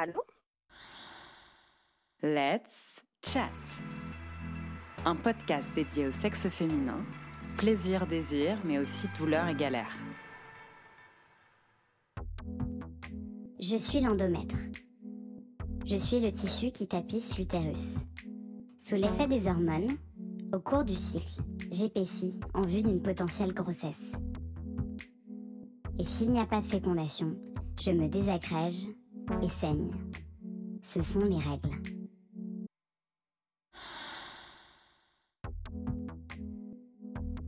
Allô? Let's chat. Un podcast dédié au sexe féminin, plaisir, désir, mais aussi douleur et galère. Je suis l'endomètre. Je suis le tissu qui tapisse l'utérus. Sous l'effet des hormones, au cours du cycle, j'épaissis en vue d'une potentielle grossesse. Et s'il n'y a pas de fécondation, je me désagrège et saigne. Ce sont les règles.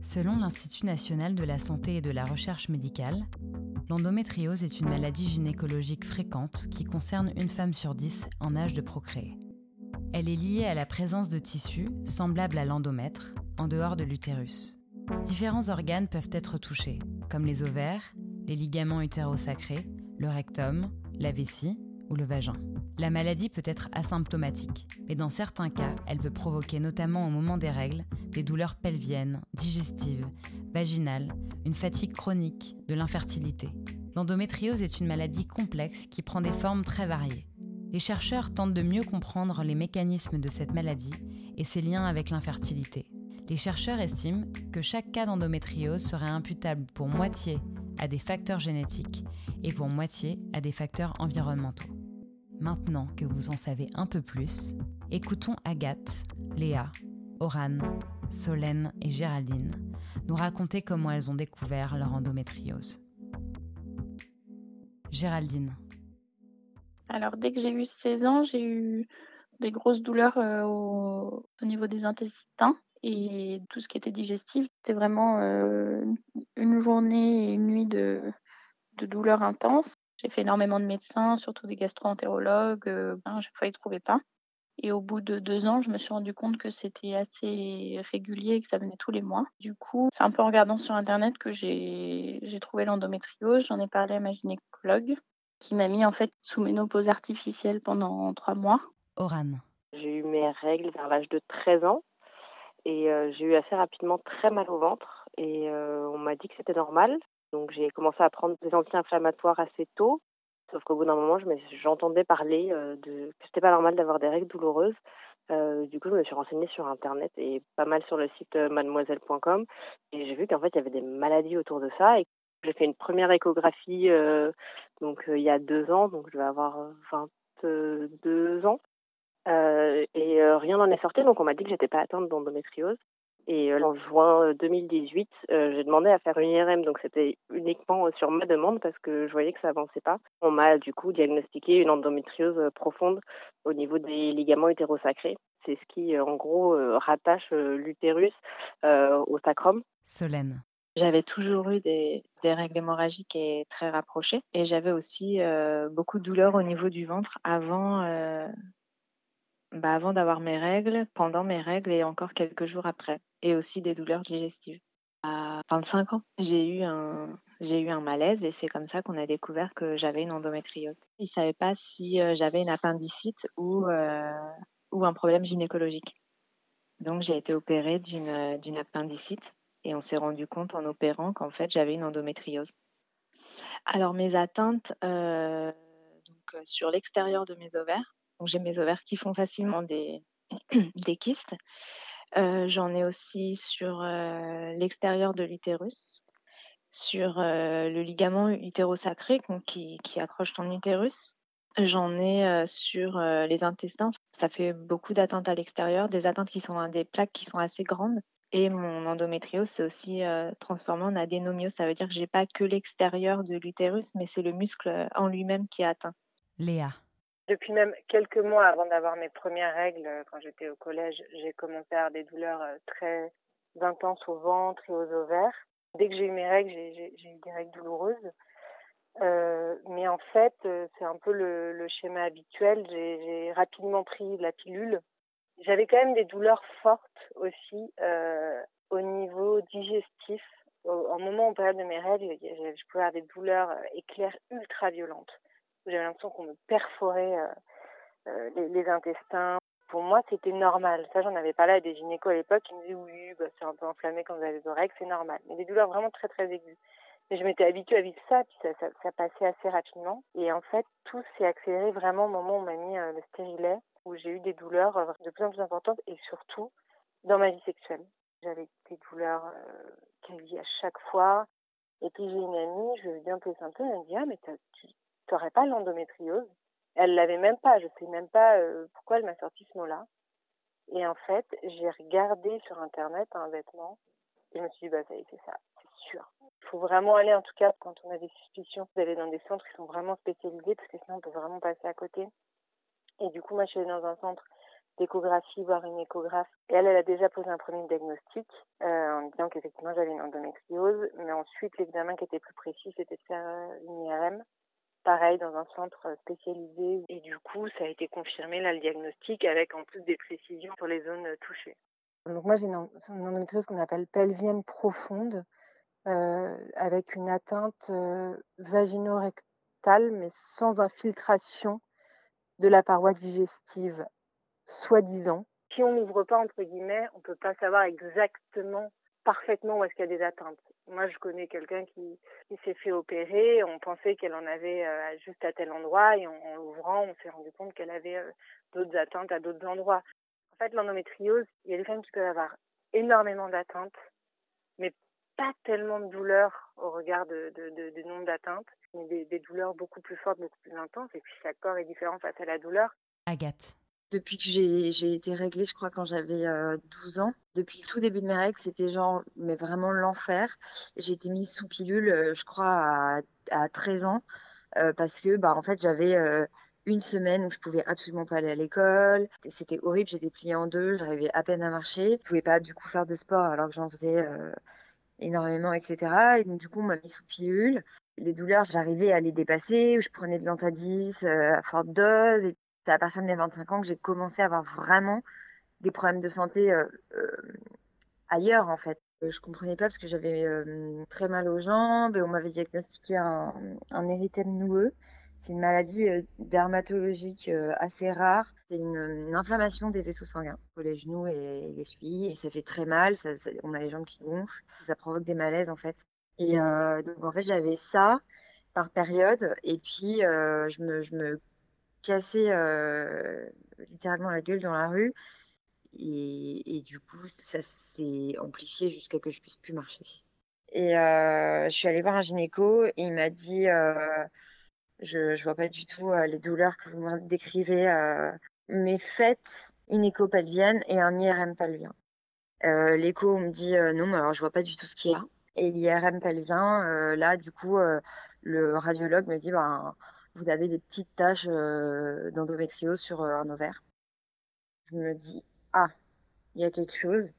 Selon l'Institut national de la santé et de la recherche médicale, l'endométriose est une maladie gynécologique fréquente qui concerne une femme sur dix en âge de procréer. Elle est liée à la présence de tissus semblables à l'endomètre en dehors de l'utérus. Différents organes peuvent être touchés, comme les ovaires, les ligaments utérosacrés, le rectum, la vessie ou le vagin. La maladie peut être asymptomatique, mais dans certains cas, elle peut provoquer notamment au moment des règles des douleurs pelviennes, digestives, vaginales, une fatigue chronique, de l'infertilité. L'endométriose est une maladie complexe qui prend des formes très variées. Les chercheurs tentent de mieux comprendre les mécanismes de cette maladie et ses liens avec l'infertilité. Les chercheurs estiment que chaque cas d'endométriose serait imputable pour moitié à des facteurs génétiques et pour moitié à des facteurs environnementaux. Maintenant que vous en savez un peu plus, écoutons Agathe, Léa, Oran, Solène et Géraldine nous raconter comment elles ont découvert leur endométriose. Géraldine. Alors dès que j'ai eu 16 ans, j'ai eu des grosses douleurs euh, au, niveau des intestins et tout ce qui était digestif. C'était vraiment euh, une journée et une nuit de, de douleurs intenses. J'ai fait énormément de médecins, surtout des gastro-entérologues. Euh, ben, à chaque fois, ils ne trouvaient pas. Et au bout de deux ans, je me suis rendu compte que c'était assez régulier et que ça venait tous les mois. Du coup, c'est un peu en regardant sur Internet que j'ai trouvé l'endométriose. J'en ai parlé à ma gynécologue qui m'a mis en fait sous ménopause artificielle pendant trois mois. Oran. J'ai eu mes règles vers l'âge de 13 ans et euh, j'ai eu assez rapidement très mal au ventre et euh, on m'a dit que c'était normal. Donc j'ai commencé à prendre des anti-inflammatoires assez tôt. Sauf qu'au bout d'un moment, j'entendais parler euh, de que c'était pas normal d'avoir des règles douloureuses. Euh, du coup, je me suis renseignée sur Internet et pas mal sur le site mademoiselle.com. Et j'ai vu qu'en fait, il y avait des maladies autour de ça. Et j'ai fait une première échographie donc il y a deux ans, donc je vais avoir 22 ans. et rien n'en est sorti, donc on m'a dit que j'étais pas atteinte d'endométriose. Et euh, en juin 2018, euh, euh, j'ai demandé à faire une IRM, donc c'était uniquement sur ma demande parce que je voyais que ça avançait pas. On m'a du coup diagnostiqué une endométriose profonde au niveau des ligaments utérosacrés. C'est ce qui, en gros, rattache l'utérus au sacrum. Solène. J'avais toujours eu des, des, règles hémorragiques et très rapprochées. Et j'avais aussi beaucoup de douleurs au niveau du ventre avant, bah avant d'avoir mes règles, pendant mes règles et encore quelques jours après et aussi des douleurs digestives. À 25 ans, j'ai eu un, malaise et c'est comme ça qu'on a découvert que j'avais une endométriose. Ils ne savaient pas si euh, j'avais une appendicite ou, euh, ou un problème gynécologique. Donc j'ai été opérée d'une, appendicite et on s'est rendu compte en opérant qu'en fait j'avais une endométriose. Alors mes atteintes euh, sur l'extérieur de mes ovaires, j'ai mes ovaires qui font facilement des, des kystes euh, j'en ai aussi sur euh, l'extérieur de l'utérus, sur euh, le ligament utérosacré qui, qui accroche ton utérus. J'en ai sur les intestins. Ça fait beaucoup d'atteintes à l'extérieur, des atteintes qui sont des plaques qui sont assez grandes. Et mon endométriose, c'est aussi transformé en adénomiose. Ça veut dire que j'ai pas que l'extérieur de l'utérus, mais c'est le muscle en lui-même qui est atteint. Léa. Depuis même quelques mois avant d'avoir mes premières règles, euh, quand j'étais au collège, j'ai commencé à avoir des douleurs euh, très intenses au ventre et aux ovaires. Dès que j'ai eu mes règles, j'ai eu des règles douloureuses. Euh, mais en fait, c'est un peu le, schéma habituel. J'ai rapidement pris la pilule. J'avais quand même des douleurs fortes aussi au niveau digestif. Au moment en période de mes règles, je pouvais avoir des douleurs éclairs ultra violentes j'avais l'impression qu'on me perforait euh, euh, les, les, intestins. Pour moi, c'était normal. Ça, j'en avais parlé à des gynécos à l'époque qui me disaient oui, bah, c'est un peu enflammé quand vous avez vos règles, c'est normal. Mais des douleurs vraiment très très aiguës. Mais je m'étais habituée à vivre ça, puis ça, ça, passait assez rapidement. Et en fait, tout s'est accéléré vraiment au moment où on m'a mis euh, le stérilet, où j'ai eu des douleurs de plus en plus importantes et surtout dans ma vie sexuelle. J'avais des douleurs quasi à chaque fois. Et puis j'ai une amie, je dis un peu symptômes, elle me dit Ah, mais tu n'aurais pas l'endométriose? Elle l'avait même pas, je sais même pas pourquoi elle m'a sorti ce mot-là. Et en fait, j'ai regardé sur Internet un vêtement et je me suis dit Bah, ça y est, c'est ça, c'est sûr. Il faut vraiment aller, en tout cas, quand on a des suspicions, d'aller dans des centres qui sont vraiment spécialisés parce que sinon on peut vraiment passer à côté. Et du coup, moi, je suis allée dans un centre d'échographie, voir une échographe. Et elle, elle a déjà posé un premier diagnostic euh, en disant qu'effectivement j'avais une endométriose. Mais ensuite, l'examen qui était plus précis, c'était de faire euh, une IRM. Pareil, dans un centre spécialisé. Et du coup, ça a été confirmé, là, le diagnostic, avec en plus des précisions sur les zones touchées. Donc moi, j'ai une, endométriose qu'on appelle pelvienne profonde, euh, avec une atteinte euh, vagino-rectale, mais sans infiltration de la paroi digestive soi-disant. Si on n'ouvre pas, entre guillemets, on ne peut pas savoir exactement, parfaitement où est-ce qu'il y a des atteintes. Moi, je connais quelqu'un qui, s'est fait opérer, on pensait qu'elle en avait euh, juste à tel endroit, et en, l'ouvrant, on s'est rendu compte qu'elle avait euh, d'autres atteintes à d'autres endroits. En fait, l'endométriose, il y a des femmes qui peuvent avoir énormément d'atteintes, mais pas tellement de douleurs au regard de, du nombre d'atteintes, mais des, des douleurs beaucoup plus fortes, beaucoup plus intenses, et puis chaque corps est différent face à la douleur. Agathe depuis que j'ai été réglée, je crois, quand j'avais 12 ans. Depuis le tout début de mes règles, c'était genre, mais vraiment l'enfer. J'ai été mise sous pilule, je crois, à, 13 ans, parce que, bah, en fait, j'avais une semaine où je pouvais absolument pas aller à l'école. C'était horrible, j'étais pliée en deux, j'arrivais à peine à marcher. Je pouvais pas, du coup, faire de sport alors que j'en faisais énormément, etc. Et donc, du coup, on m'a mis sous pilule. Les douleurs, j'arrivais à les dépasser. Je prenais de l'antadis à forte dose. C'est à partir de mes 25 ans que j'ai commencé à avoir vraiment des problèmes de santé euh, euh, ailleurs, en fait. Euh, je comprenais pas parce que j'avais très mal aux jambes et on m'avait diagnostiqué un, un érythème noueux. C'est une maladie dermatologique assez rare. C'est une, inflammation des vaisseaux sanguins pour les genoux et les chevilles et ça fait très mal. on a les jambes qui gonflent. Ça provoque des malaises en fait. Et donc en fait j'avais ça par période et puis je me cassé euh, littéralement la gueule dans la rue. Et, du coup, ça s'est amplifié jusqu'à que je puisse plus marcher. Et euh, je suis allée voir un gynéco et il m'a dit euh, je, je vois pas du tout les douleurs que vous me décrivez, mais faites une écho pelvienne et un IRM pelvien. L'écho me dit non, mais alors je vois pas du tout ce qu'il y a. Et l'IRM pelvien, là, du coup, le radiologue me dit ben, vous avez des petites taches euh, d'endométriose sur euh, un ovaire. Je me dis, ah, il y a quelque chose.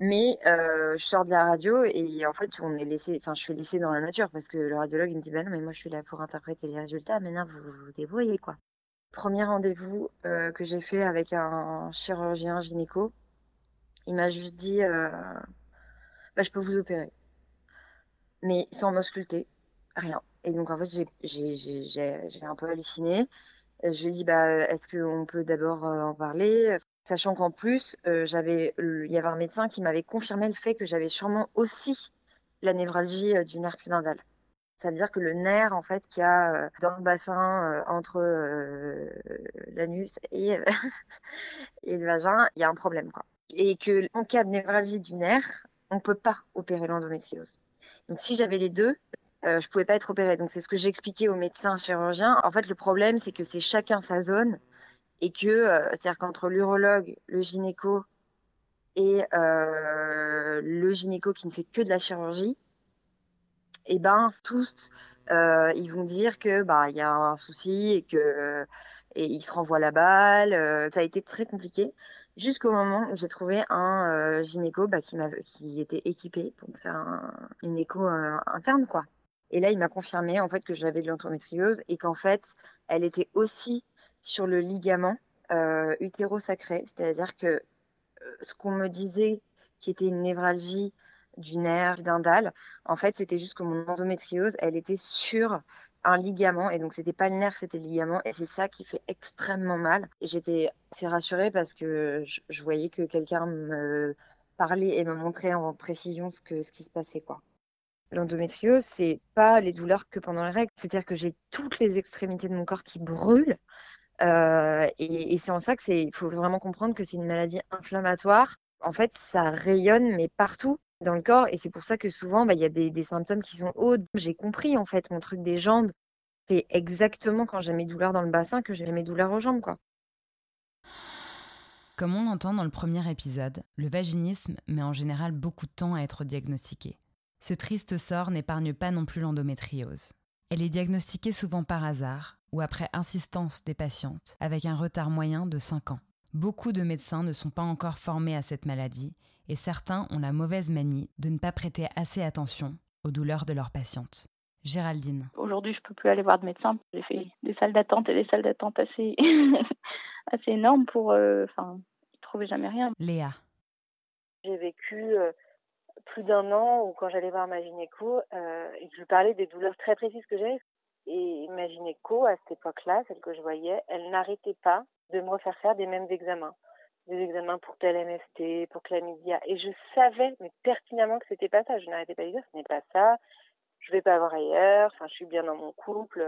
Mais euh, je sors de la radio et en fait, on est laissé, enfin, je suis laissée dans la nature parce que le radiologue me dit, bah non, mais moi je suis là pour interpréter les résultats. Maintenant, vous vous débrouillez quoi. Premier rendez-vous que j'ai fait avec un chirurgien gynéco, il m'a juste dit, bah, je peux vous opérer, mais sans m'ausculter, rien. Et donc, en fait, j'ai un peu halluciné. Euh, je lui ai dit, bah, est-ce qu'on peut d'abord euh, en parler? Sachant qu'en plus, euh, il y avait un médecin qui m'avait confirmé le fait que j'avais sûrement aussi la névralgie du nerf pudendal. C'est-à-dire que le nerf, en fait, qu'il y a dans le bassin entre l'anus et, le vagin, il y a un problème. Et que en cas de névralgie du nerf, on ne peut pas opérer l'endométriose. Donc, si j'avais les deux, euh, je pouvais pas être opérée. Donc c'est ce que j'ai expliqué aux médecins chirurgiens. En fait, le problème, c'est que c'est chacun sa zone et que, euh, c'est-à-dire qu'entre l'urologue, le gynéco et euh, le gynéco qui ne fait que de la chirurgie, et eh ben tous, euh, ils vont dire que bah il y a un souci et que et ils se renvoient la balle. ça a été très compliqué jusqu'au moment où j'ai trouvé un gynéco bah, qui, qui était équipé pour me faire une écho interne quoi. Et là, il m'a confirmé en fait que j'avais de l'endométriose et qu'en fait, elle était aussi sur le ligament euh, utérosacré, c'est-à-dire que euh, ce qu'on me disait qui était une névralgie du nerf dindal, en fait, c'était juste que mon endométriose, elle était sur un ligament et donc c'était pas le nerf, c'était le ligament et c'est ça qui fait extrêmement mal. J'étais assez rassurée parce que je, voyais que quelqu'un me parlait et me montrait en précision ce ce qui se passait quoi. L'endométriose, c'est pas les douleurs que pendant les règles. C'est-à-dire que j'ai toutes les extrémités de mon corps qui brûlent. Euh, et, c'est en ça que c'est, il faut vraiment comprendre que c'est une maladie inflammatoire. En fait, ça rayonne mais partout dans le corps, et c'est pour ça que souvent, bah, il y a des, des, symptômes qui sont hauts. J'ai compris en fait mon truc des jambes. C'est exactement quand j'ai mes douleurs dans le bassin que j'ai mes douleurs aux jambes, quoi. Comme on l'entend dans le premier épisode, le vaginisme met en général beaucoup de temps à être diagnostiqué. Ce triste sort n'épargne pas non plus l'endométriose. Elle est diagnostiquée souvent par hasard ou après insistance des patientes, avec un retard moyen de 5 ans. Beaucoup de médecins ne sont pas encore formés à cette maladie et certains ont la mauvaise manie de ne pas prêter assez attention aux douleurs de leurs patientes. Géraldine. Aujourd'hui, je peux plus aller voir de médecin. J'ai fait des salles d'attente et des salles d'attente assez, assez énormes pour, euh, enfin, trouver jamais rien. Léa. J'ai vécu euh, plus d'un an où quand j'allais voir ma gynéco euh, je lui parlais des douleurs très précises que j'avais. Et ma gynéco, à cette époque-là, celle que je voyais, elle n'arrêtait pas de me refaire faire des mêmes examens. Des examens pour tel MST, pour chlamydia. Et je savais, mais pertinemment que c'était pas ça. Je n'arrêtais pas de dire, ce n'est pas ça. Je vais pas avoir ailleurs. Enfin, je suis bien dans mon couple.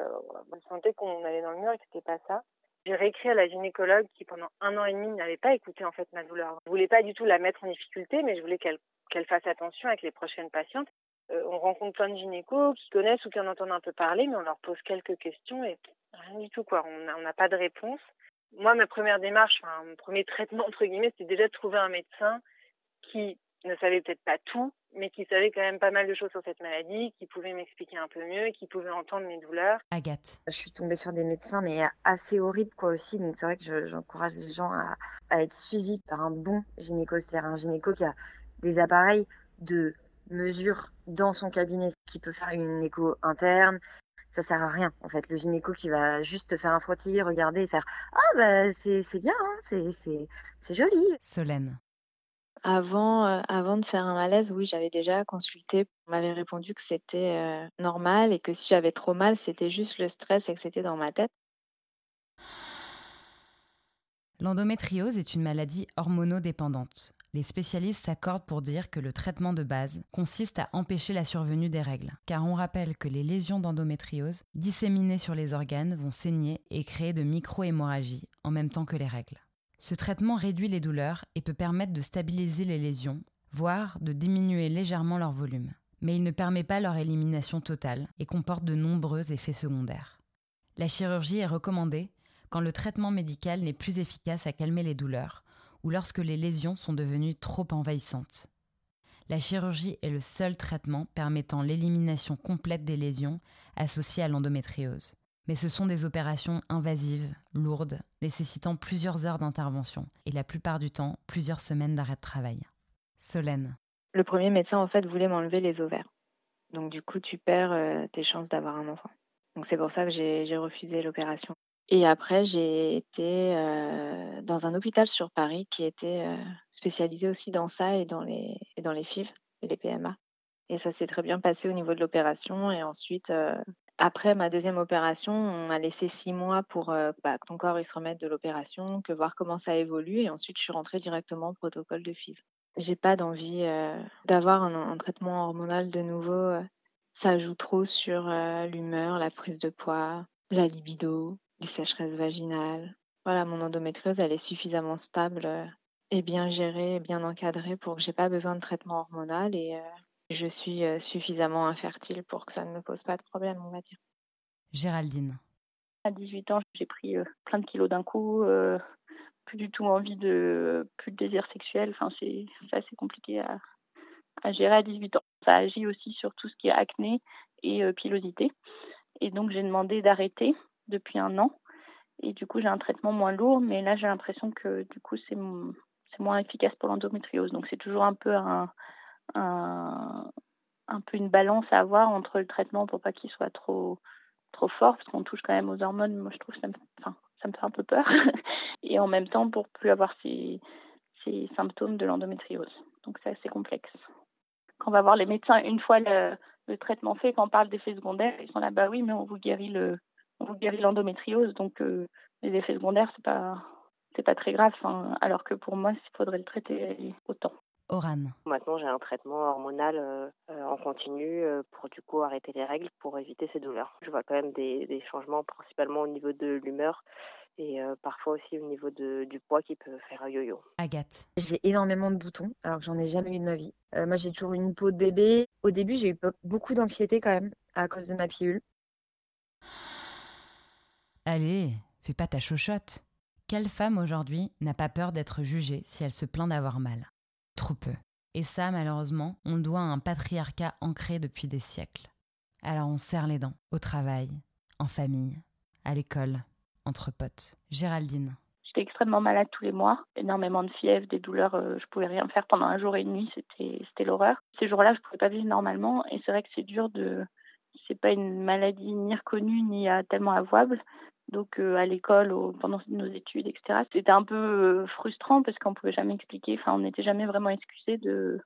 Je sentais qu'on allait dans le mur et que c'était pas ça. J'ai réécrit à la gynécologue qui, pendant un an et demi, n'avait pas écouté en fait ma douleur. Je voulais pas du tout la mettre en difficulté, mais je voulais qu'elle qu'elle fasse attention avec les prochaines patientes. Euh, on rencontre plein de gynécos qui connaissent ou qui en entendent un peu parler, mais on leur pose quelques questions et rien du tout quoi. On n'a pas de réponse. Moi, ma première démarche, enfin, mon premier traitement entre guillemets, c'était déjà de trouver un médecin qui ne savait peut-être pas tout, mais qui savait quand même pas mal de choses sur cette maladie, qui pouvait m'expliquer un peu mieux, qui pouvait entendre mes douleurs. Agathe. Je suis tombée sur des médecins, mais assez horribles quoi aussi. Donc c'est vrai que j'encourage les gens à, à, être suivis par un bon gynéco, c'est-à-dire un gynéco qui a des appareils de mesure dans son cabinet, qui peut faire une écho interne. Ça sert à rien, en fait. Le gynéco qui va juste faire un frottis, regarder et faire Ah, bah, c'est bien, hein, c'est joli. Solène. Avant, euh, avant de faire un malaise, oui, j'avais déjà consulté. On m'avait répondu que c'était euh, normal et que si j'avais trop mal, c'était juste le stress et que c'était dans ma tête. L'endométriose est une maladie hormonodépendante. Les spécialistes s'accordent pour dire que le traitement de base consiste à empêcher la survenue des règles, car on rappelle que les lésions d'endométriose disséminées sur les organes vont saigner et créer de micro-hémorragies en même temps que les règles. Ce traitement réduit les douleurs et peut permettre de stabiliser les lésions, voire de diminuer légèrement leur volume. Mais il ne permet pas leur élimination totale et comporte de nombreux effets secondaires. La chirurgie est recommandée quand le traitement médical n'est plus efficace à calmer les douleurs ou lorsque les lésions sont devenues trop envahissantes. La chirurgie est le seul traitement permettant l'élimination complète des lésions associées à l'endométriose mais ce sont des opérations invasives, lourdes, nécessitant plusieurs heures d'intervention et la plupart du temps plusieurs semaines d'arrêt de travail. Solène. Le premier médecin en fait voulait m'enlever les ovaires. Donc du coup tu perds euh, tes chances d'avoir un enfant. Donc c'est pour ça que j'ai refusé l'opération. Et après j'ai été euh, dans un hôpital sur Paris qui était euh, spécialisé aussi dans ça et dans les, dans les FIV et les PMA. Et ça s'est très bien passé au niveau de l'opération. Et ensuite, après ma deuxième opération, on m'a laissé six mois pour euh, bah, que ton corps il se remette de l'opération, que voir comment ça évolue. Et ensuite, je suis rentrée directement au protocole de FIV. J'ai pas d'envie euh, d'avoir un, traitement hormonal de nouveau. Euh. Ça joue trop sur l'humeur, la prise de poids, la libido, les sécheresses vaginales. Voilà, mon endométriose, elle est suffisamment stable et bien gérée, bien encadrée pour que j'ai pas besoin de traitement hormonal. Et je suis suffisamment infertile pour que ça ne me pose pas de problème, on va dire. Géraldine. À 18 ans, j'ai pris plein de kilos d'un coup, plus du tout envie de, plus de désir sexuel. Enfin, c'est assez compliqué à, à, gérer à 18 ans. Ça agit aussi sur tout ce qui est acné et pilosité. Et donc, j'ai demandé d'arrêter depuis un an. Et du coup, j'ai un traitement moins lourd, mais là, j'ai l'impression que du coup, c'est moins efficace pour l'endométriose. Donc, c'est toujours un peu un, un, peu une balance à avoir entre le traitement pour pas qu'il soit trop trop fort parce qu'on touche quand même aux hormones. Moi je trouve ça me, ça me fait un peu peur. Et en même temps pour plus avoir ces, ces symptômes de l'endométriose. Donc c'est assez complexe. Quand on va voir les médecins une fois le, traitement fait quand on parle d'effets secondaires ils sont là bah oui mais on vous guérit le on vous guérit l'endométriose donc euh, les effets secondaires c'est pas c'est pas très grave alors que pour moi il faudrait le traiter autant Oran. Maintenant, j'ai un traitement hormonal euh, en continu pour du coup arrêter les règles pour éviter ces douleurs. Je vois quand même des, des changements principalement au niveau de l'humeur et parfois aussi au niveau de, du poids qui peut faire un yo-yo. Agathe. J'ai énormément de boutons alors que j'en ai jamais eu de ma vie. moi, j'ai toujours une peau de bébé. Au début, j'ai eu beaucoup d'anxiété quand même à cause de ma pilule. Allez, fais pas ta chochotte. Quelle femme aujourd'hui n'a pas peur d'être jugée si elle se plaint d'avoir mal? Trop peu. Et ça, malheureusement, on doit à un patriarcat ancré depuis des siècles. Alors on serre les dents, au travail, en famille, à l'école, entre potes. Géraldine. J'étais extrêmement malade tous les mois, énormément de fièvre, des douleurs, euh, je pouvais rien faire pendant un jour et demi, c'était c'était l'horreur. Ces jours-là, je pouvais pas vivre normalement et c'est vrai que c'est dur de c'est pas une maladie ni reconnue ni tellement avouable donc euh, à l'école, pendant nos études, etc. C'était un peu euh, frustrant parce qu'on pouvait jamais expliquer, enfin on n'était jamais vraiment excusé de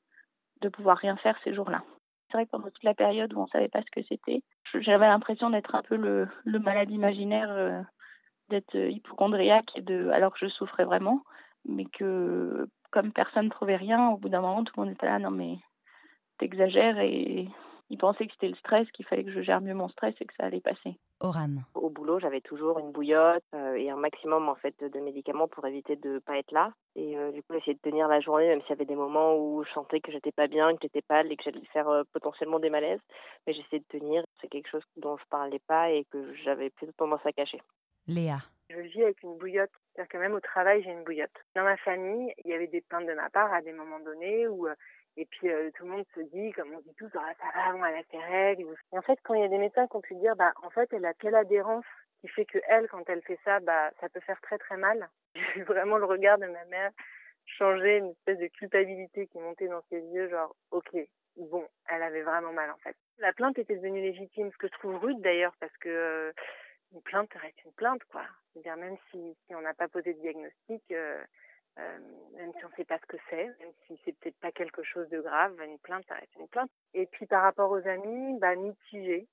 de pouvoir rien faire ces jours-là. C'est vrai que pendant toute la période où on savait pas ce que c'était, j'avais l'impression d'être un peu le, malade imaginaire, euh, d'être hypochondriaque de, alors que je souffrais vraiment, mais que comme personne ne trouvait rien, au bout d'un moment tout le monde était là, non mais t'exagères et ils pensaient que c'était le stress, qu'il fallait que je gère mieux mon stress et que ça allait passer. Oran. Au boulot, j'avais toujours une bouillotte euh, et un maximum en fait de médicaments pour éviter de ne pas être là. Et euh, du coup, essayer de tenir la journée, même s'il y avait des moments où je sentais que j'étais pas bien, que j'étais pâle et que j'allais faire euh, potentiellement des malaises. Mais j'essayais de tenir. C'est quelque chose dont je parlais pas et que j'avais plutôt tendance à cacher. Léa. Je vis avec une bouillotte. C'est-à-dire que même au travail, j'ai une bouillotte. Dans ma famille, il y avait des plaintes de ma part à des moments donnés où et puis euh, tout le monde se dit, comme on dit tous, ah, ça va, on a ses règles. En fait, quand il y a des médecins qui ont pu dire, bah en fait, elle a quelle adhérence qui fait que elle, quand elle fait ça, bah ça peut faire très très mal. J'ai vu vraiment le regard de ma mère changer, une espèce de culpabilité qui montait dans ses yeux, genre ok, bon, elle avait vraiment mal en fait. La plainte était devenue légitime, ce que je trouve rude d'ailleurs, parce que euh, une plainte reste une plainte, quoi. C'est-à-dire même si, si on n'a pas posé de diagnostic. Euh, euh, même si on ne sait pas ce que c'est, même si c'est peut-être pas quelque chose de grave, une plainte, reste une plainte. Et puis par rapport aux amis, bah, mitigé.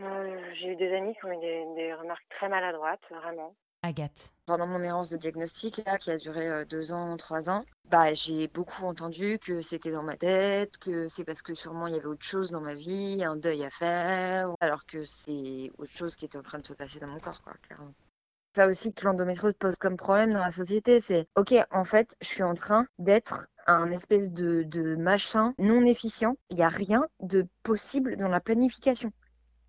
Euh, j'ai eu des amis qui ont eu des, remarques très maladroites, vraiment. Agathe. Pendant mon errance de diagnostic, là, qui a duré euh, deux ans, trois ans, bah, j'ai beaucoup entendu que c'était dans ma tête, que c'est parce que sûrement il y avait autre chose dans ma vie, un deuil à faire, alors que c'est autre chose qui était en train de se passer dans mon corps, quoi, clairement ça aussi que l'endométriose pose comme problème dans la société, c'est ok, en fait, je suis en train d'être un espèce de, de machin non efficient. Il n'y a rien de possible dans la planification.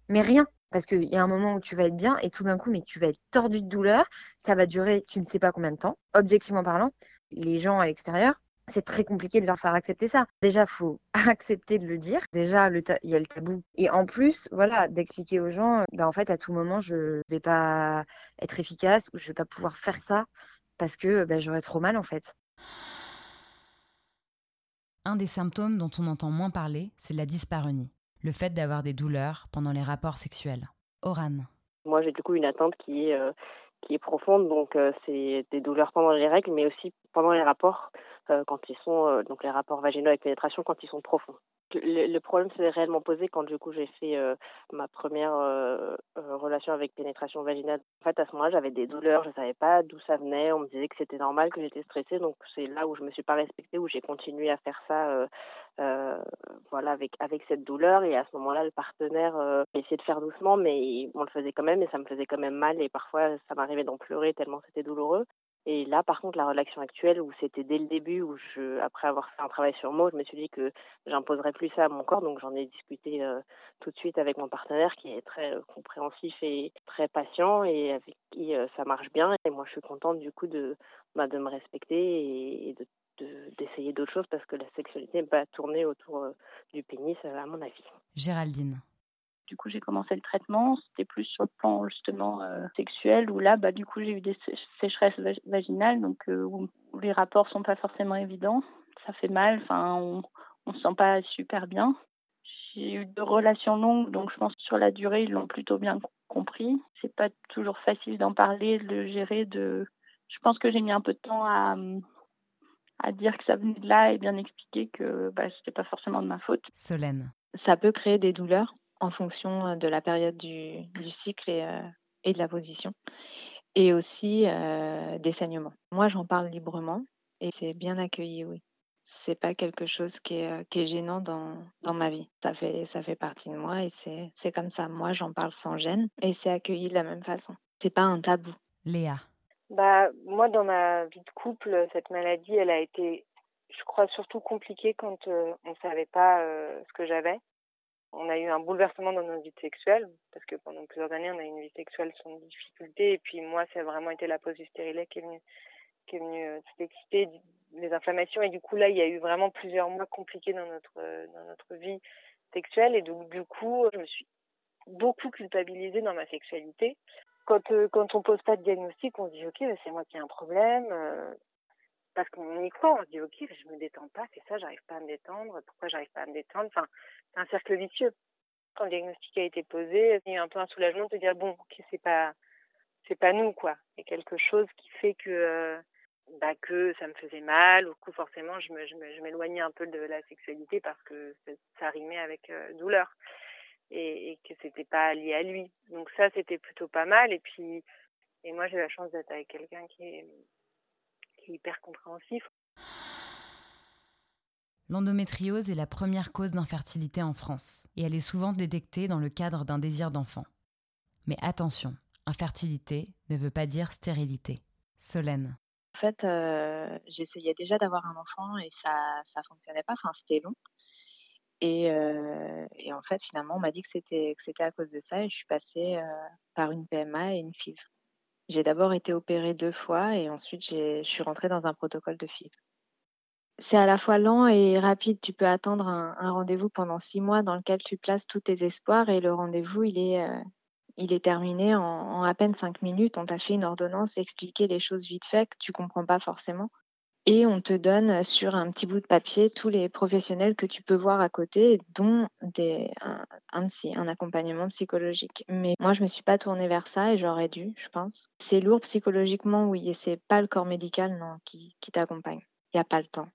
Mais rien. Parce qu'il y a un moment où tu vas être bien et tout d'un coup, mais tu vas être tordu de douleur. Ça va durer tu ne sais pas combien de temps. Objectivement parlant, les gens à l'extérieur, c'est très compliqué de leur faire accepter ça. Déjà, faut accepter de le dire. Déjà, il y a le tabou. Et en plus, voilà, d'expliquer aux gens, ben, en fait, à tout moment, je vais pas être efficace ou je vais pas pouvoir faire ça parce que ben, j'aurais trop mal, en fait. Un des symptômes dont on entend moins parler, c'est la dyspareunie, le fait d'avoir des douleurs pendant les rapports sexuels. Oran. Moi, j'ai du coup une attente qui est, euh, qui est profonde, donc euh, c'est des douleurs pendant les règles, mais aussi pendant les rapports. Euh, quand ils sont donc les rapports vaginaux avec pénétration quand ils sont profonds. Le, problème s'est réellement posé quand du coup j'ai fait euh, ma première relation avec pénétration vaginale. En fait à ce moment-là j'avais des douleurs, je savais pas d'où ça venait, on me disait que c'était normal, que j'étais stressée, donc c'est là où je me suis pas respectée, où j'ai continué à faire ça, voilà avec avec cette douleur et à ce moment-là le partenaire essayait de faire doucement, mais on le faisait quand même et ça me faisait quand même mal et parfois ça m'arrivait d'en pleurer tellement c'était douloureux. Et là, par contre, la relation actuelle, où c'était dès le début, où je, après avoir fait un travail sur moi, je me suis dit que j'imposerais plus ça à mon corps. Donc, j'en ai discuté euh, tout de suite avec mon partenaire, qui est très euh, compréhensif et très patient, et avec qui euh, ça marche bien. Et moi, je suis contente du coup de, bah, de me respecter et, de d'essayer d'autres choses parce que la sexualité n'est pas autour du pénis, à mon avis. Géraldine. Du coup, j'ai commencé le traitement. C'était plus sur le plan justement euh, sexuel où là, bah, du coup, j'ai eu des sécheresses vaginales, donc euh, où, les rapports sont pas forcément évidents. Ça fait mal. Enfin, on, on se sent pas super bien. J'ai eu deux relations longues, donc je pense que sur la durée, ils l'ont plutôt bien compris. C'est pas toujours facile d'en parler, de le gérer. De, je pense que j'ai mis un peu de temps à à dire que ça venait de là et bien expliquer que bah, c'était pas forcément de ma faute. Solène. Ça peut créer des douleurs en fonction euh, de la période du, cycle euh, et, de la position, et aussi euh, des saignements. Moi, j'en parle librement et c'est bien accueilli, oui. c'est pas quelque chose qui est, qui est gênant dans, dans ma vie. Ça fait, ça fait partie de moi et c'est, c'est comme ça. Moi, j'en parle sans gêne et c'est accueilli de la même façon. C'est pas un tabou. Léa. Bah, moi, dans ma vie de couple, cette maladie, elle a été, je crois, surtout compliquée quand on ne savait pas ce que j'avais. On a eu un bouleversement dans notre vie sexuelle, parce que pendant plusieurs années, on a eu une vie sexuelle sans difficulté. Et puis moi, ça a vraiment été la pause du stérilet qui est venue, qui est venue exciter les inflammations. Et du coup, là, il y a eu vraiment plusieurs mois compliqués dans notre, dans notre vie sexuelle. Et donc, du coup, je me suis beaucoup culpabilisée dans ma sexualité. Quand, quand on pose pas de diagnostic, on se dit, OK, bah, c'est moi qui ai un problème. Parce qu'on y croit, on se dit, OK, je me détends pas, c'est ça, j'arrive pas à me détendre. Pourquoi j'arrive pas à me détendre? Enfin, c'est un cercle vicieux. Quand le diagnostic a été posé, il y a un peu un soulagement de dire, bon, OK, c'est pas, c'est pas nous, quoi. Il y a quelque chose qui fait que bah, que ça me faisait mal, ou que forcément je, me, je m'éloignais un peu de la sexualité parce que ça rimait avec euh, douleur et, et que c'était pas lié à lui. Donc ça c'était plutôt pas mal et puis et moi j'ai la chance d'être avec quelqu'un qui est, qui est hyper compréhensif. L'endométriose est la première cause d'infertilité en France et elle est souvent détectée dans le cadre d'un désir d'enfant. Mais attention, infertilité ne veut pas dire stérilité. Solène. En fait, j'essayais déjà d'avoir un enfant et ça ça fonctionnait pas, enfin, c'était long et et en fait, finalement, on m'a dit que c'était que c'était à cause de ça et je suis passée, par une PMA et une FIV. J'ai d'abord été opérée deux fois et ensuite je suis rentrée dans un protocole de FIV. C'est à la fois lent et rapide. Tu peux attendre un rendez-vous pendant six mois dans lequel tu places tous tes espoirs et le rendez-vous, il est, est terminé en, à peine cinq minutes. On t'a fait une ordonnance, expliquer les choses vite fait que tu comprends pas forcément. Et on te donne sur un petit bout de papier tous les professionnels que tu peux voir à côté, dont un, un, accompagnement psychologique. Mais moi, je me suis pas tournée vers ça et j'aurais dû, je pense. C'est lourd psychologiquement, oui, et c'est pas le corps médical non, qui, t'accompagne. Il n'y a pas le temps.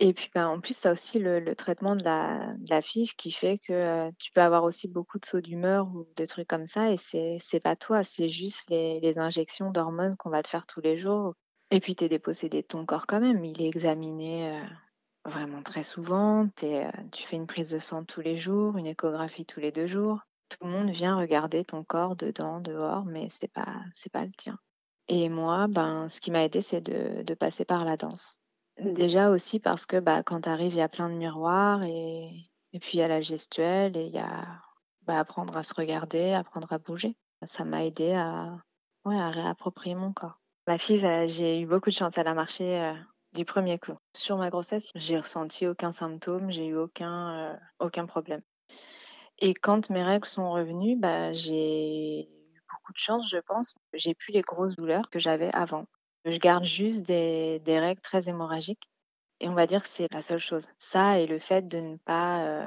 Et puis, ben, en plus, tu as aussi le, traitement de la, de FIV qui fait que euh, tu peux avoir aussi beaucoup de sauts d'humeur ou de trucs comme ça. Et c'est, pas toi, c'est juste les injections d'hormones qu'on va te faire tous les jours. Et puis, tu es dépossédé de ton corps quand même. Il est examiné euh, vraiment très souvent. Es, euh, tu fais une prise de sang tous les jours, une échographie tous les deux jours. Tout le monde vient regarder ton corps dedans, dehors, mais c'est pas, c'est pas le tien. Et moi, ben, ce qui m'a aidé, c'est de, de passer par la danse. Déjà aussi parce que bah, quand tu arrives, il y a plein de miroirs et, et puis il y a la gestuelle et il y a bah, apprendre à se regarder, apprendre à bouger. Ça m'a aidé à, ouais, à réapproprier mon corps. Ma fille, j'ai eu beaucoup de chance, elle a marché euh, du premier coup. Sur ma grossesse, j'ai ressenti aucun symptôme, j'ai eu aucun, euh, aucun problème. Et quand mes règles sont revenues, bah, j'ai eu beaucoup de chance, je pense. J'ai plus les grosses douleurs que j'avais avant. Je garde juste des, des, règles très hémorragiques. Et on va dire que c'est la seule chose. Ça et le fait de ne pas, euh,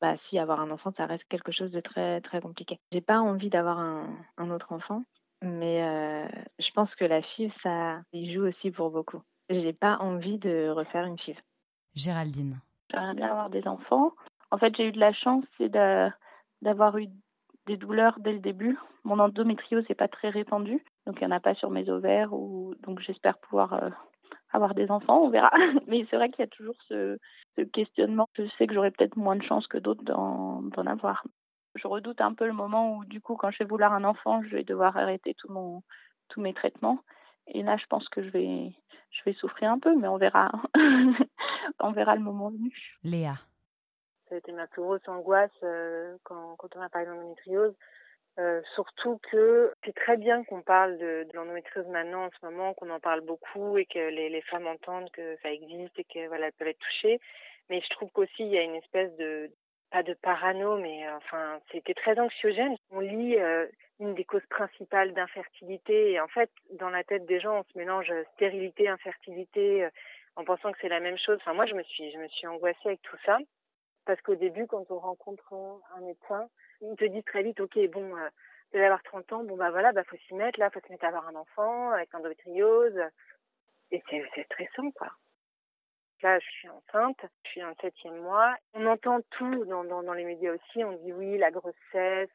bah, si avoir un enfant, ça reste quelque chose de très très compliqué. J'ai pas envie d'avoir un, un, autre enfant, mais euh, je pense que la FIV, ça y joue aussi pour beaucoup. J'ai pas envie de refaire une FIV. Géraldine. J'aimerais bien avoir des enfants. En fait, j'ai eu de la chance, c'est d'avoir eu des douleurs dès le début. Mon endométriose n'est pas très répandue, donc il n'y en a pas sur mes ovaires. Ou... Donc j'espère pouvoir euh, avoir des enfants, on verra. Mais c'est vrai qu'il y a toujours ce, ce, questionnement. Je sais que j'aurai peut-être moins de chances que d'autres d'en avoir. Je redoute un peu le moment où, du coup, quand je vais vouloir un enfant, je vais devoir arrêter tout mon, tous mes traitements. Et là, je pense que je vais, je vais souffrir un peu, mais on verra. on verra le moment venu. Léa ça a été ma plus grosse angoisse euh, quand, quand on a parlé d'endométriose. Euh, surtout que c'est très bien qu'on parle de, de l'endométriose maintenant en ce moment, qu'on en parle beaucoup et que les, les, femmes entendent que ça existe et qu'elles voilà, peuvent être touchées. Mais je trouve qu'aussi il y a une espèce de pas de parano, mais euh, enfin c'était très anxiogène. On lit euh, une des causes principales d'infertilité et en fait dans la tête des gens on se mélange stérilité, infertilité en pensant que c'est la même chose. Enfin moi je me suis je me suis angoissée avec tout ça. Parce qu'au début, quand on rencontre un médecin, il te dit très vite, ok, bon, euh, vous allez avoir 30 ans, bon bah voilà, bah faut s'y mettre, là, faut se mettre à avoir un enfant avec endométriose. Et c'est stressant, quoi. Là, je suis enceinte, je suis en septième mois. On entend tout dans, dans, les médias aussi. On dit oui, la grossesse,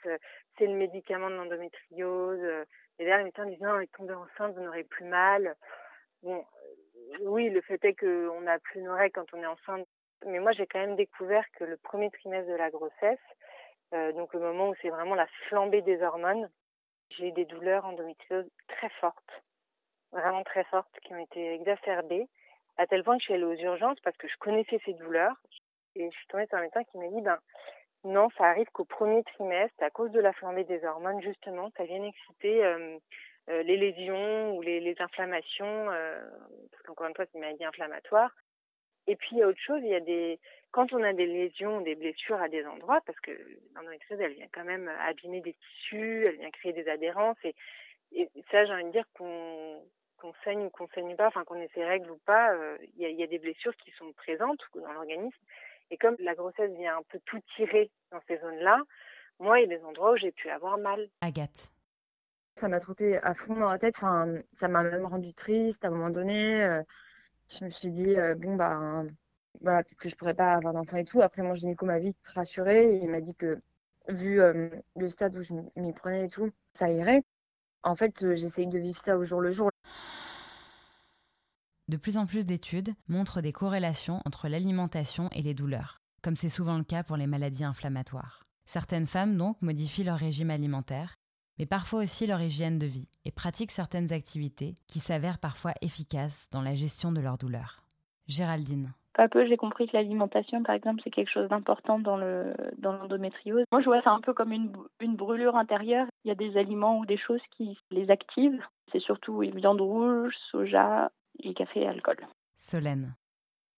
c'est le médicament de l'endométriose. Et derrière, les médecins disent non, est tombée enceinte, vous n'aurez plus mal. Bon, oui, le fait est qu'on n'a plus nos règles quand on est enceinte. Mais moi, j'ai quand même découvert que le premier trimestre de la grossesse, euh, donc le moment où c'est vraiment la flambée des hormones, j'ai des douleurs endométrioses très fortes, vraiment très fortes, qui ont été exacerbées, à tel point que je suis allée aux urgences parce que je connaissais ces douleurs. Et je suis tombée sur un médecin qui m'a dit, ben, non, ça arrive qu'au premier trimestre, à cause de la flambée des hormones, justement, ça vient exciter euh, les lésions ou les, inflammations, euh, parce qu'encore une fois, c'est une maladie inflammatoire. Et puis, il y a autre chose, il y a des, quand on a des lésions, des blessures à des endroits, parce que l'endométriose, elle vient quand même abîmer des tissus, elle vient créer des adhérences, et ça, j'ai envie de dire qu'on qu'on saigne ou qu'on saigne pas, enfin qu'on ait ses règles ou pas, il y, a, y, a, des blessures qui sont présentes dans l'organisme et comme la grossesse vient un peu tout tirer dans ces zones-là, moi, il y a des endroits où j'ai pu avoir mal. Agathe. Ça m'a trotté à fond dans la tête. Enfin, ça m'a même rendu triste à un moment donné. Euh, je me suis dit, euh, bon, bah, voilà, peut-être que je pourrais pas avoir d'enfant et tout. Après, mon gynéco m'a vite rassurée. il m'a dit que, vu euh, le stade où je m'y prenais et tout, ça irait. En fait, j'essaye de vivre ça au jour le jour. De plus en plus d'études montrent des corrélations entre l'alimentation et les douleurs, comme c'est souvent le cas pour les maladies inflammatoires. Certaines femmes donc modifient leur régime alimentaire, mais parfois aussi leur hygiène de vie, et pratiquent certaines activités qui s'avèrent parfois efficaces dans la gestion de leurs douleurs. Géraldine. Peu à peu, j'ai compris que l'alimentation, par exemple, c'est quelque chose d'important dans le dans l'endométriose. Moi, je vois ça un peu comme une, une brûlure intérieure. Il y a des aliments ou des choses qui les activent. C'est surtout viande rouge, soja, et café et alcool. Solène.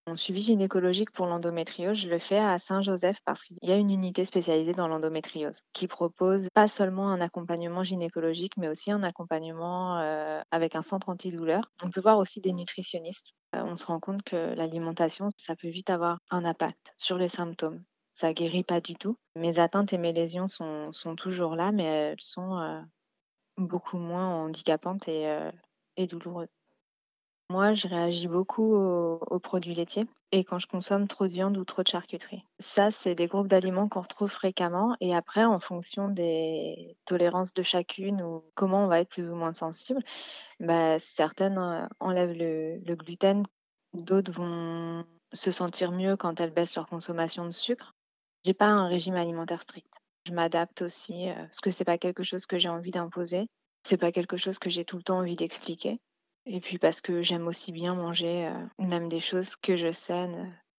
Mon suivi gynécologique pour l'endométriose, je le fais à Saint-Joseph parce qu'il y a une unité spécialisée dans l'endométriose qui propose pas seulement un accompagnement gynécologique, mais aussi un accompagnement euh, avec un centre antidouleur. On peut voir aussi des nutritionnistes. Euh, on se rend compte que l'alimentation, ça peut vite avoir un impact sur les symptômes. Ça guérit pas du tout. Mes atteintes et mes lésions sont, sont toujours là, mais elles sont euh, beaucoup moins handicapantes et, et douloureuses. Moi, je réagis beaucoup aux, produits laitiers et quand je consomme trop de viande ou trop de charcuterie. Ça, c'est des groupes d'aliments qu'on retrouve fréquemment et après, en fonction des tolérances de chacune ou comment on va être plus ou moins sensible, bah, certaines euh, enlèvent le gluten, d'autres vont se sentir mieux quand elles baissent leur consommation de sucre. J'ai pas un régime alimentaire strict. Je m'adapte aussi euh, parce que c'est pas quelque chose que j'ai envie d'imposer. C'est pas quelque chose que j'ai tout le temps envie d'expliquer. Et puis parce que j'aime aussi bien manger euh, même des choses que je sais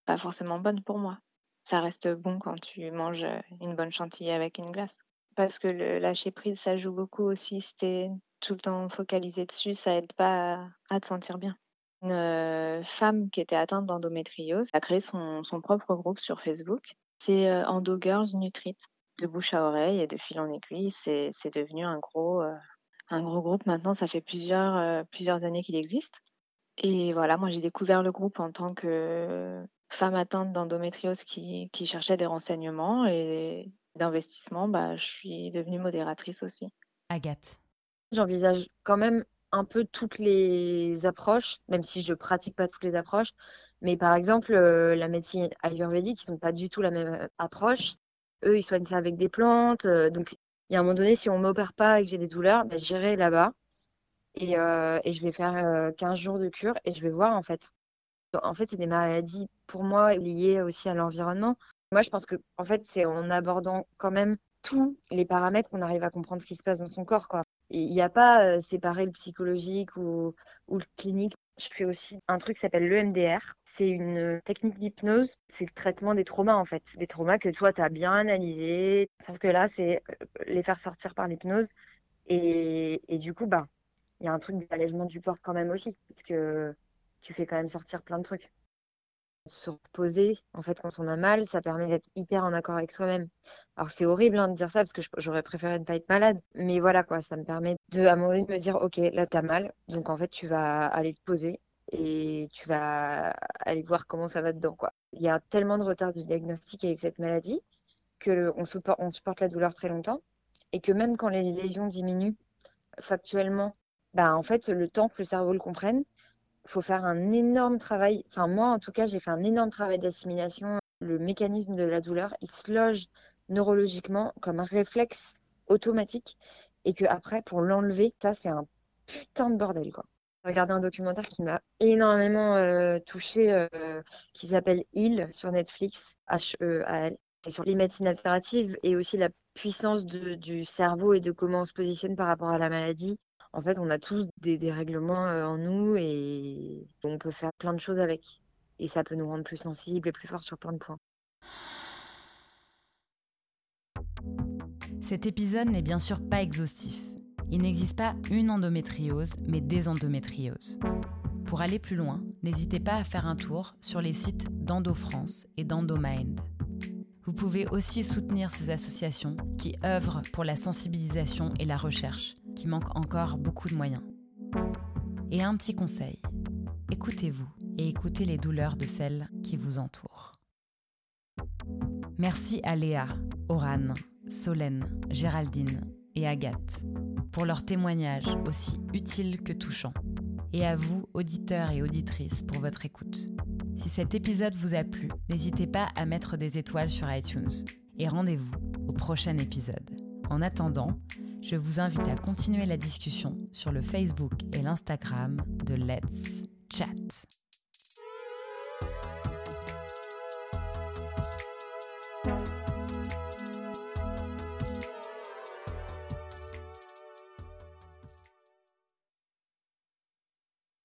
pas forcément bonnes pour moi. Ça reste bon quand tu manges euh, une bonne chantilly avec une glace. Parce que le lâcher prise, ça joue beaucoup aussi. Si t'es tout le temps focalisé dessus, ça aide pas à, te sentir bien. Une euh, femme qui était atteinte d'endométriose a créé son, propre groupe sur Facebook. C'est Endo Girls Nutrit. De bouche à oreille et de fil en aiguille, c'est devenu un gros, un gros groupe. Maintenant, ça fait plusieurs, euh, plusieurs années qu'il existe. Et voilà, moi j'ai découvert le groupe en tant que femme atteinte d'endométriose qui, qui cherchait des renseignements et d'investissement. Bah, je suis devenue modératrice aussi. Agathe. J'envisage quand même un peu toutes les approches, même si je pratique pas toutes les approches. Mais par exemple, euh, la médecine ayurvédique, ils n'ont pas du tout la même euh, approche. Eux, ils soignent ça avec des plantes. donc, il y a un moment donné, si on ne m'opère pas et que j'ai des douleurs, ben, j'irai là-bas et, euh, et, je vais faire 15 euh, jours de cure et je vais voir en fait. En fait, c'est des maladies pour moi liées aussi à l'environnement. Moi, je pense que en fait, c'est en abordant quand même tous les paramètres qu'on arrive à comprendre ce qui se passe dans son corps. Quoi. Il n'y a pas euh, séparer le psychologique ou, le clinique. Je fais aussi un truc qui s'appelle l'EMDR. C'est une technique d'hypnose. C'est le traitement des traumas, en fait. Des traumas que toi, tu as bien analysés. Sauf que là, c'est euh, les faire sortir par l'hypnose. Et, et, du coup, bah, il y a un truc d'allègement du corps quand même aussi. Parce que tu fais quand même sortir plein de trucs. Se reposer, en fait, quand on a mal, ça permet d'être hyper en accord avec soi-même. Alors, c'est horrible hein, de dire ça parce que j'aurais préféré ne pas être malade. Mais voilà, quoi, ça me permet de, à un moment donné, de me dire, OK, là, tu as mal. Donc, en fait, tu vas aller te poser et tu vas aller voir comment ça va dedans, quoi. Il y a tellement de retard du diagnostic avec cette maladie que on, supporte, on supporte la douleur très longtemps et que même quand les lésions diminuent factuellement, bah, en fait, le temps que le cerveau le comprenne, faut faire un énorme travail. Enfin, moi, en tout cas, j'ai fait un énorme travail d'assimilation. Le mécanisme de la douleur, il se loge neurologiquement comme un réflexe automatique et que après, pour l'enlever, ça, c'est un putain de bordel, quoi. regardé un documentaire qui m'a énormément euh, touchée, euh, qui s'appelle Il sur Netflix, H-E-A-L. C'est sur les médecines alternatives et aussi la puissance du cerveau et de comment on se positionne par rapport à la maladie. En fait, on a tous des dérèglements euh, en nous et on peut faire plein de choses avec. Et ça peut nous rendre plus sensibles et plus forts sur plein de points. Cet épisode n'est bien sûr pas exhaustif. Il n'existe pas une endométriose, mais des endométrioses. Pour aller plus loin, n'hésitez pas à faire un tour sur les sites d'EndoFrance et d'EndoMind. Vous pouvez aussi soutenir ces associations qui œuvrent pour la sensibilisation et la recherche, qui manquent encore beaucoup de moyens. Et un petit conseil, écoutez-vous et écoutez les douleurs de celles qui vous entourent. Merci à Léa, Oran, Solène, Géraldine et Agathe pour leurs témoignages aussi utiles que touchants. Et à vous, auditeurs et auditrices, pour votre écoute. Si cet épisode vous a plu, n'hésitez pas à mettre des étoiles sur iTunes. Et rendez-vous au prochain épisode. En attendant, je vous invite à continuer la discussion sur le Facebook et l'Instagram de Let's Chat.